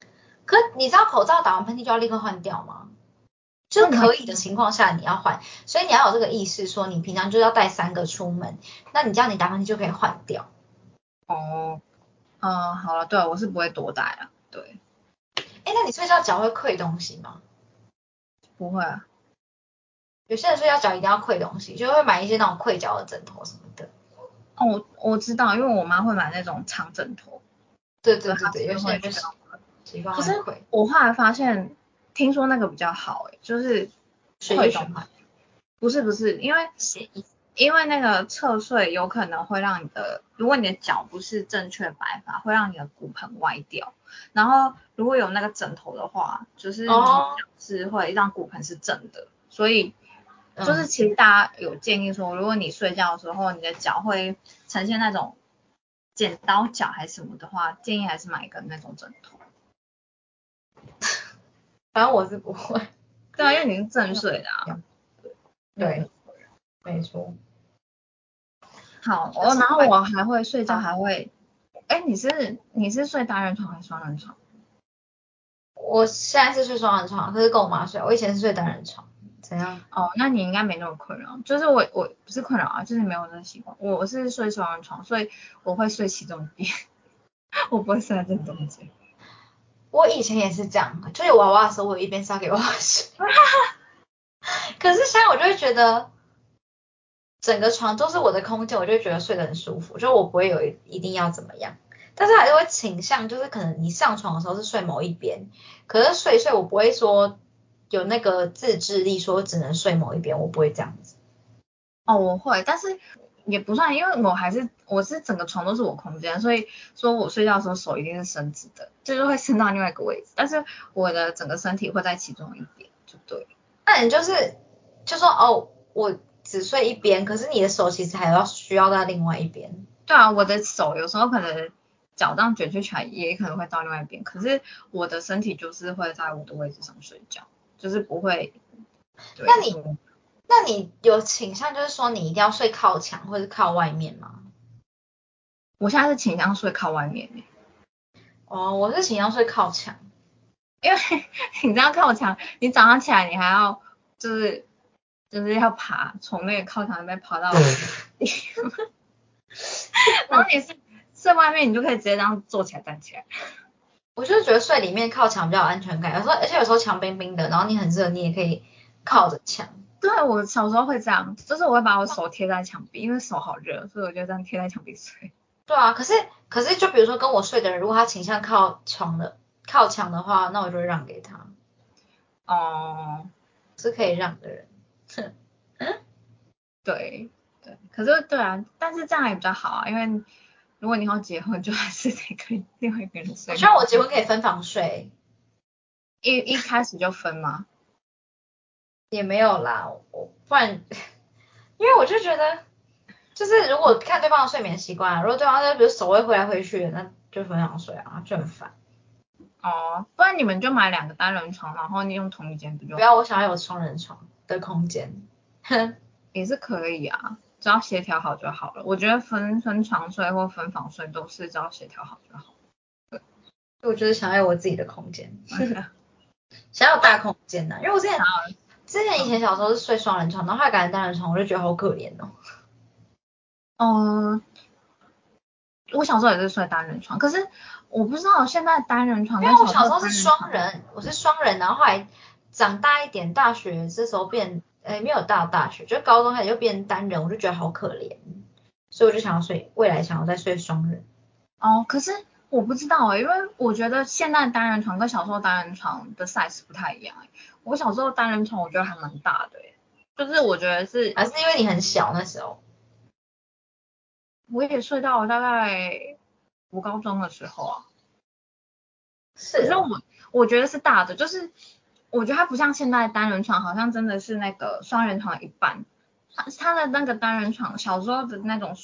可你知道口罩打完喷嚏就要立刻换掉吗？就可以的情况下你要换，所以你要有这个意识，说你平常就要带三个出门，那你这样你打喷嚏就可以换掉。
哦，嗯，好了，对，我是不会多带啊，对。
哎，那你睡觉脚会溃东西吗？
不会啊，
有些人睡觉脚一定要跪东西，就会买一些那种跪脚的枕头什么的。
哦，我我知道，因为我妈会买那种长枕头。
对对对对，有些人就习惯。
可是我后来发现，听说那个比较好，哎，就是
睡循环。
不是不是，因为因为那个侧睡有可能会让你的，如果你的脚不是正确摆法，会让你的骨盆歪掉。然后如果有那个枕头的话，就是是会让骨盆是正的。所以就是其实大家有建议说，如果你睡觉的时候你的脚会呈现那种剪刀脚还是什么的话，建议还是买一个那种枕头。
反正我是不会。
对啊，因为你是正睡的啊。
对。没错。
好，我然后我还会睡觉，还会，哎，你是你是睡单人床还是双人床？
我现在是睡双人床，可是跟我妈睡。我以前是睡单人床，怎样？
哦，那你应该没那么困扰。就是我我不是困扰啊，就是没有那习惯。我是睡双人床，所以我会睡其中一边，我不会睡在正中间。
我以前也是这样，就有娃娃的时候，我一边是给娃娃睡。可是现在我就会觉得。整个床都是我的空间，我就觉得睡得很舒服，就我不会有一定要怎么样，但是还是会倾向，就是可能你上床的时候是睡某一边，可是睡睡我不会说有那个自制力，说只能睡某一边，我不会这样子。
哦，我会，但是也不算，因为我还是我是整个床都是我空间，所以说我睡觉的时候手一定是伸直的，就是会伸到另外一个位置，但是我的整个身体会在其中一边，就对。
那你就是就说哦，我只睡一边，可是你的手其实还要需要在另外一边。
对啊，我的手有时候可能脚这样卷曲起来，也可能会到另外一边，可是我的身体就是会在我的位置上睡觉，就是不会。
那你那你有倾向就是说你一定要睡靠墙或者靠外面吗？
我现在是倾向睡靠外面耶
哦，我是倾向睡靠墙。
因为 你这样靠墙，你早上起来你还要就是就是要爬，从那个靠墙那边爬到，然后你是睡外面，你就可以直接这样坐起来站起来。
我就是觉得睡里面靠墙比较有安全感，有时候而且有时候墙冰冰的，然后你很热，你也可以靠着墙。
对我小时候会这样，就是我会把我手贴在墙壁，因为手好热，所以我就这样贴在墙壁睡。
对啊，可是可是就比如说跟我睡的人，如果他倾向靠床的靠墙的话，那我就会让给他，
哦，
是可以让的人。
对对，可是对啊，但是这样也比较好啊，因为如果你要结婚，就还是得跟 另外一个人睡。
我希望我结婚可以分房睡，
一一开始就分吗？
也没有啦，我不然，因为我就觉得，就是如果看对方的睡眠习惯啊，如果对方就比如手会挥来挥去，那就分房睡啊，就很烦。
哦，不然你们就买两个单人床，然后你用同一间不就
不要，我想要有双人床的空间。哼，
也是可以啊，只要协调好就好了。我觉得分分床睡或分房睡都是只要协调好就好。
我就是想要有我自己的空间，想要有大空间呐、因为我之前之前以前小时候是睡双人床，然后后来改成单人床，我就觉得好可怜哦。
嗯，我小时候也是睡单人床，可是我不知道现在单人床
因
跟
为我小时候是
单
双人，我是双人，然后后来长大一点，大学这时候变，诶没有到大学，就高中开始就变单人，我就觉得好可怜，所以我就想要睡，未来想要再睡双人。
哦，可是我不知道哎、因为我觉得现在单人床跟小时候单人床的 size 不太一样哎、我小时候单人床我觉得还蛮大的哎、就是我觉得是
还是因为你很小那时候，
我也睡到了大概我高中的时候啊，
是哦。
可是我我觉得是大的，就是我觉得它不像现在单人床，好像真的是那个双人床一半。它它的那个单人床，小时候的那种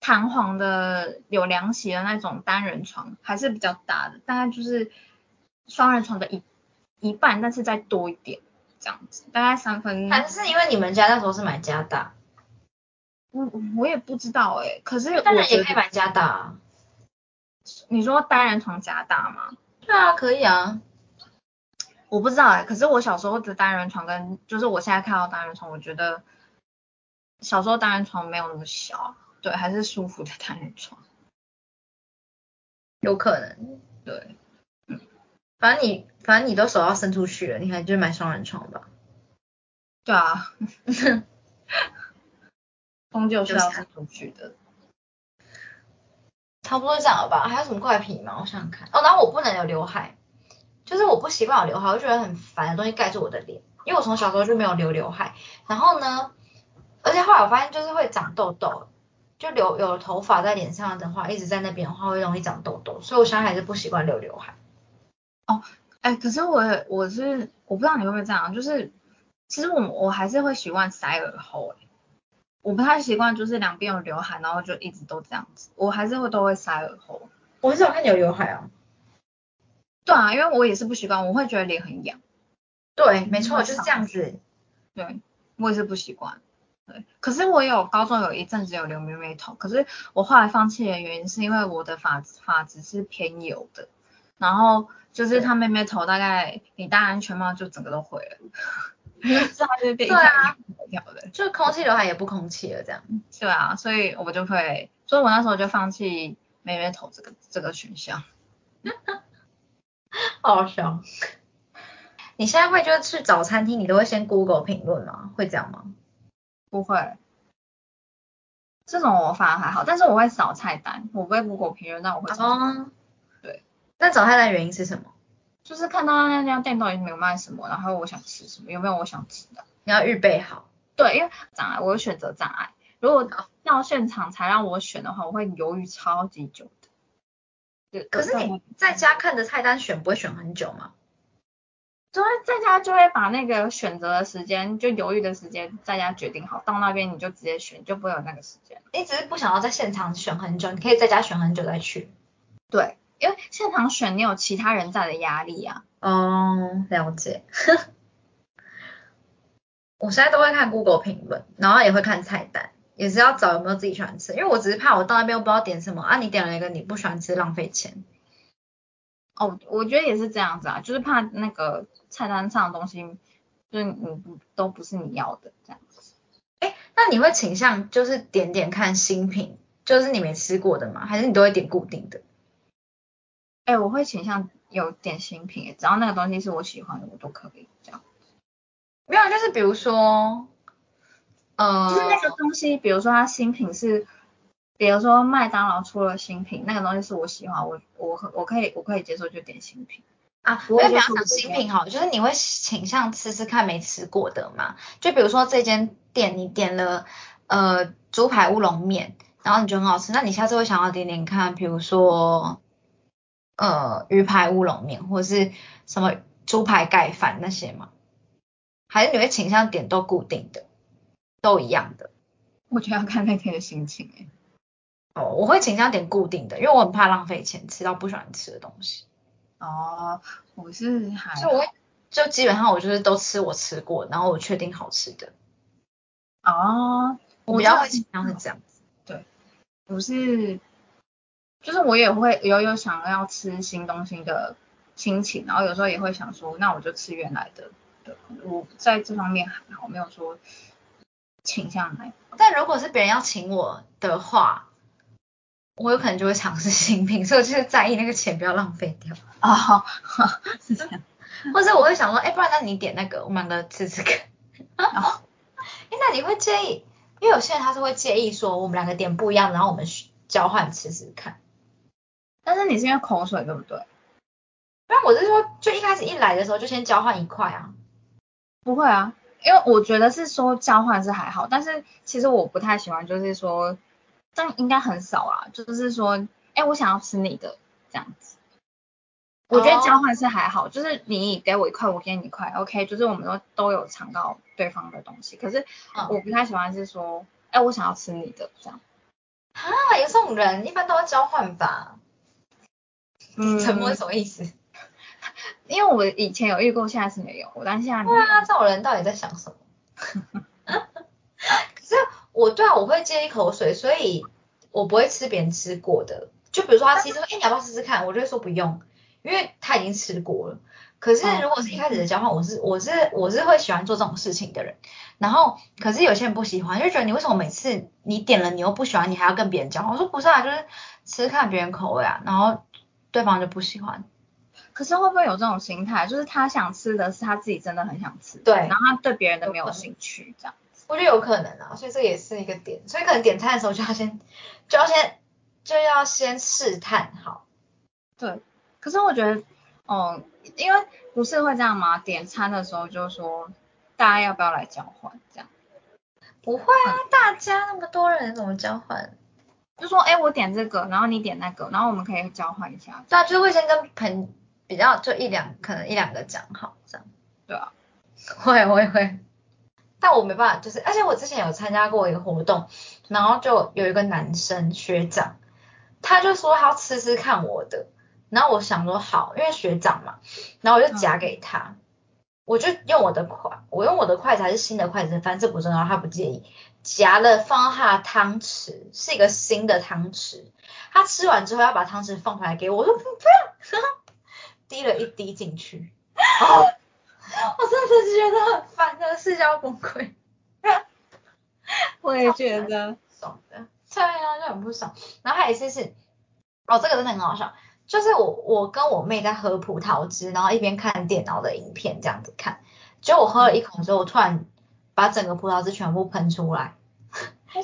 弹簧的有凉席的那种单人床，还是比较大的，大概就是双人床的一一半，但是再多一点这样子，大概三分。
还是因为你们家那时候是买加大，
我我也不知道哎、可是我
当然也可以买加大啊。
你说单人床加大吗？
对啊，可以啊。
我不知道哎、可是我小时候的单人床跟就是我现在看到单人床，我觉得小时候单人床没有那么小，对，还是舒服的单人床。
有可能，
对，
反正你反正你都手要伸出去了，你还就买双人床吧。
对啊，终究是要
就是
伸出去的。
差不多这样了吧？还有什么怪癖吗？我想想看。哦，然后我不能有刘海，就是我不习惯有刘海，我就觉得很烦的东西盖住我的脸，因为我从小时候就没有留刘海。然后呢，而且后来我发现就是会长痘痘，就留有头发在脸上的话，一直在那边的话会容易长痘痘，所以我现在还是不习惯留刘海。
哦哎，可是我我是我不知道你会不会这样，就是其实我我还是会习惯塞耳后、欸，我不太习惯就是两边有刘海，然后就一直都这样子，我还是会都会塞耳后。
我很少看你有刘海啊。
对啊，因为我也是不习惯，我会觉得脸很痒。
对，没错，就是这样子。
对，我也是不习惯。对，可是我有高中有一阵子有留妹妹头，可是我后来放弃的原因是因为我的发发质是偏油的，然后就是它妹妹头大概你戴安全帽就整个都毁了，是它就变
对啊
一条的。
就空气刘海也不空气了，这样。
对啊，所以我就会，所以我那时候就放弃妹妹头这个这个选项。
好好笑。你现在会就是去找餐厅，你都会先 Google 评论吗？会这样吗？
不会，这种我反而还好，但是我会扫菜单，我不会 Google 评论，但我会扫。
哦，
对。
那找菜单原因是什么？
就是看到那家店到底有没有卖什么，然后我想吃什么，有没有我想吃的。
你要预备好。
对，因为障碍我有选择障碍，如果到现场才让我选的话，我会犹豫超级久的。对
可是你在家看着菜单选，不会选很久吗？
就会在家就会把那个选择的时间，就犹豫的时间在家决定好，到那边你就直接选，就不会有那个时间。
你只是不想要在现场选很久，你可以在家选很久再去。
对，因为现场选你有其他人在的压力啊。
哦，了解。我现在都会看 Google 评论，然后也会看菜单，也是要找有没有自己喜欢吃，因为我只是怕我到那边我不知道点什么啊，你点了一个你不喜欢吃，浪费钱。
哦，我觉得也是这样子啊，就是怕那个菜单上的东西，就是你不都不是你要的这样子。
哎，那你会倾向就是点点看新品，就是你没吃过的吗？还是你都会点固定的？
哎，我会倾向有点新品，只要那个东西是我喜欢的，我都可以这样。
没有，就是比如说，呃，
就是那个东西，比如说它新品是。比如说麦当劳出了新品，那个东西是我喜欢，我我我可以我可以接受就点新品
啊。我比较想新品好，就是你会倾向吃吃看没吃过的嘛？就比如说这间店你点了呃猪排乌龙面，然后你觉得很好吃，那你下次会想要点点看，比如说呃鱼排乌龙面或者是什么猪排盖饭那些吗？还是你会倾向点都固定的，都一样的？
我觉得要看那天的心情哎。
哦，我会倾向点固定的，因为我很怕浪费钱吃到不喜欢吃的东西。
哦，我是还，
就我就基本上我就是都吃我吃过，然后我确定好吃的。
哦，
我比较会倾向是这样子。
对，不是，就是我也会有有想要吃新东西的心情，然后有时候也会想说，那我就吃原来的。对，我在这方面还好，没有说倾向来。
但如果是别人要请我的话。我有可能就会尝试新品，所以我就是在意那个钱不要浪费掉
啊，是这样。
或者我会想说，哎，不然那你点那个，我们两个吃吃看。哎，那你会介意？因为有些人他是会介意说我们两个点不一样，然后我们交换吃吃看。
但是你是因为口水对不对？
不然我是说，就一开始一来的时候就先交换一块啊。
不会啊，因为我觉得是说交换是还好，但是其实我不太喜欢，就是说。但应该很少啊，就是说，哎，我想要吃你的这样子。我觉得交换是还好，就是你给我一块，我给你一块，OK，就是我们都都有尝到对方的东西。可是我不太喜欢是说，哎，我想要吃你的这样。
啊，有这种人，一般都要交换吧？嗯，沉默什么意思？
因为我以前有遇过，现在是没有。我但现在
对啊，这种人到底在想什么？可是我对啊，我会接一口水，所以我不会吃别人吃过的。就比如说他其实说，哎，你要不要试试看？我就会说不用，因为他已经吃过了。可是如果是一开始的交换，我是我是我是会喜欢做这种事情的人。然后，可是有些人不喜欢，就觉得你为什么每次你点了你又不喜欢，你还要跟别人交换？我说不是啊，就是吃看别人口味啊。然后对方就不喜欢。
可是会不会有这种心态，就是他想吃的是他自己真的很想吃，
对，
然后他对别人的没有兴趣这样。
我觉得有可能啊，所以这也是一个点，所以可能点餐的时候就要先 就要先就要先试探好。
对，可是我觉得，哦，因为不是会这样吗？点餐的时候就说大家要不要来交换这样？
不会啊，大家那么多人怎么交换？
就说哎，我点这个，然后你点那个，然后我们可以交换一下。
对啊，就是会先跟朋比较就一两可能一两个讲好这样。
对啊，
会会会。但我没办法，就是而且我之前有参加过一个活动，然后就有一个男生学长，他就说他要吃吃看我的，然后我想说好，因为学长嘛，然后我就夹给他，我就用我的筷，我用我的筷子还是新的筷子，反正这不重要，他不介意，夹了放到他的汤匙，是一个新的汤匙，他吃完之后要把汤匙放回来给我，我说不要，滴了一滴进去。我真的是觉得很烦的，是要崩溃。
我也觉得
爽的，对啊，就很不爽。然后还有一次是，哦，这个真的很好笑，就是我我跟我妹在喝葡萄汁，然后一边看电脑的影片这样子看，结果我喝了一口之后，我突然把整个葡萄汁全部喷出来，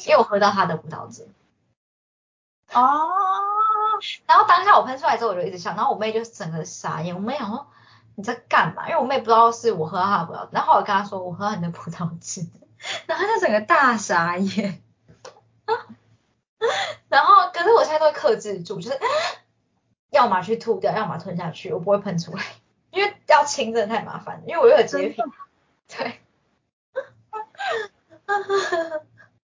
因为我喝到她的葡萄汁。
哦。
然后当下我喷出来之后，我就一直笑，然后我妹就整个傻眼，我妹想说。你在干嘛？因为我妹不知道是我喝她的葡萄，然后我跟她说我喝你的葡萄汁，然后她就整个大傻眼。然后可是我现在都会克制住，就是要么去吐掉，要么吞下去，我不会喷出来，因为要清真的太麻烦，因为我又有洁癖。对。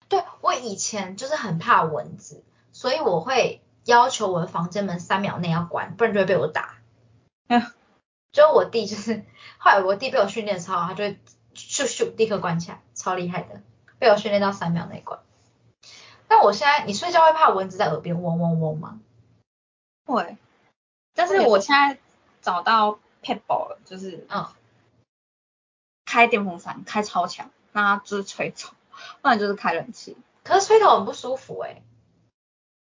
对我以前就是很怕蚊子，所以我会要求我的房间门三秒内要关，不然就会被我打。就我弟就是，后来我弟被我训练超好，他就会咻咻立刻关起来，超厉害的，被我训练到三秒内关。但我现在，你睡觉会怕蚊子在耳边嗡嗡嗡吗？
会，但是我现在找到 pebble 了，就是嗯，开电风扇开超强，让它就是吹走，不然就是开冷气。
可是吹头很不舒服哎。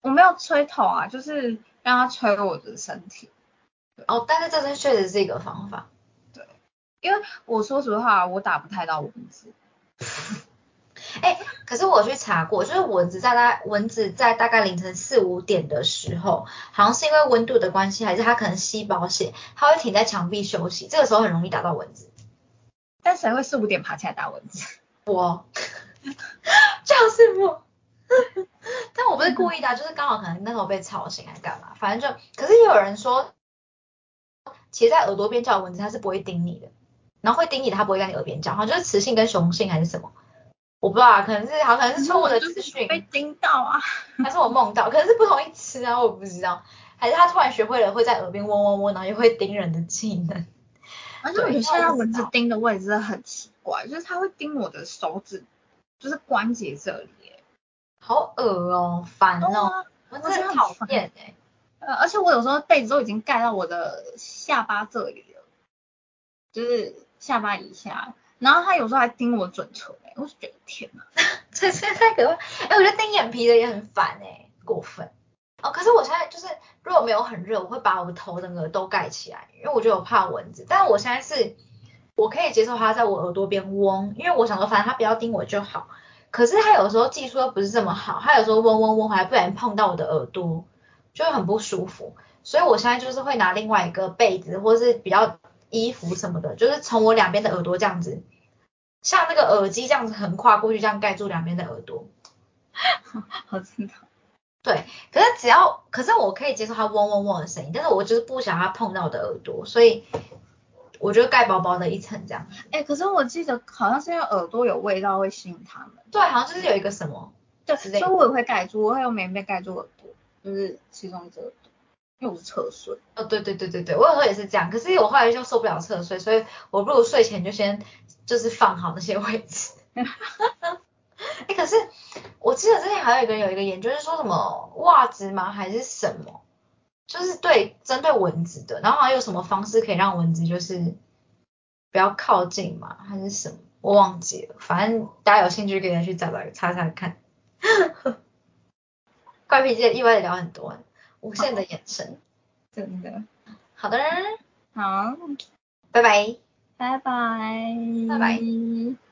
我没有吹头啊，就是让它吹我的身体。
哦，但是这是确实是一个方法。
对，因为我说实话，我打不太到蚊子。
哎，可是我去查过，就是蚊子在大蚊子在大概凌晨四五点的时候，好像是因为温度的关系，还是它可能吸饱血，它会停在墙壁休息，这个时候很容易打到蚊子。
但谁会四五点爬起来打蚊子？
我，就是我。但我不是故意的，就是刚好可能那时候被吵醒，还是干嘛？反正就，可是也有人说。其实在耳朵边叫的蚊子，它是不会叮你的，然后会叮你的，它不会在你耳边叫，好像就是雌性跟雄性还是什么，我不知道啊，可能是好可能是错误的资讯，
被叮到啊，
还是我梦到，可能是不同意吃啊，我不知道，还是它突然学会了会在耳边嗡嗡嗡，然后又会叮人的技能。
而且我觉得现在蚊子叮的位置很奇怪，就是它会叮我的手指，就是关节这里，
好恶哦，烦哦，蚊子很讨厌哎。
呃，而且我有时候被子都已经盖到我的下巴这里了，就是下巴以下，然后他有时候还盯我嘴唇，哎，我就觉得天哪，
这是太可怕！哎，我觉得盯眼皮的也很烦哎，过分。哦，可是我现在就是如果没有很热，我会把我的头整个都盖起来，因为我觉得我怕蚊子。但是我现在是，我可以接受它在我耳朵边嗡，因为我想说反正它不要叮我就好。可是他有时候技术又不是这么好，他有时候嗡嗡嗡还不然碰到我的耳朵。就会很不舒服，所以我现在就是会拿另外一个被子或是比较衣服什么的，就是从我两边的耳朵这样子，像那个耳机这样子横跨过去，这样盖住两边的耳朵。
好真的。
对，可是只要，可是我可以接受它嗡嗡嗡的声音，但是我就是不想它碰到我的耳朵，所以我就盖薄薄的一层这样。
哎，可是我记得好像是因为耳朵有味道会吸引它们。
对，好像就是有一个什么，
对，所以我也会盖住，我会用棉被盖住耳朵。就是其中一个，因为我是侧睡。
哦，对对对对对，我有时候也是这样，可是我后来就受不了侧睡，所以我不如睡前就先就是放好那些位置。哎，可是我记得之前还有一个有一个研究是说什么袜子吗还是什么，就是对针对蚊子的，然后好像有什么方式可以让蚊子就是不要靠近嘛，还是什么，我忘记了，反正大家有兴趣可以去找找查查看。怪癖界意外的聊很多，无限的眼神，
真的。
好的，
好，
拜拜，
拜拜，
拜拜。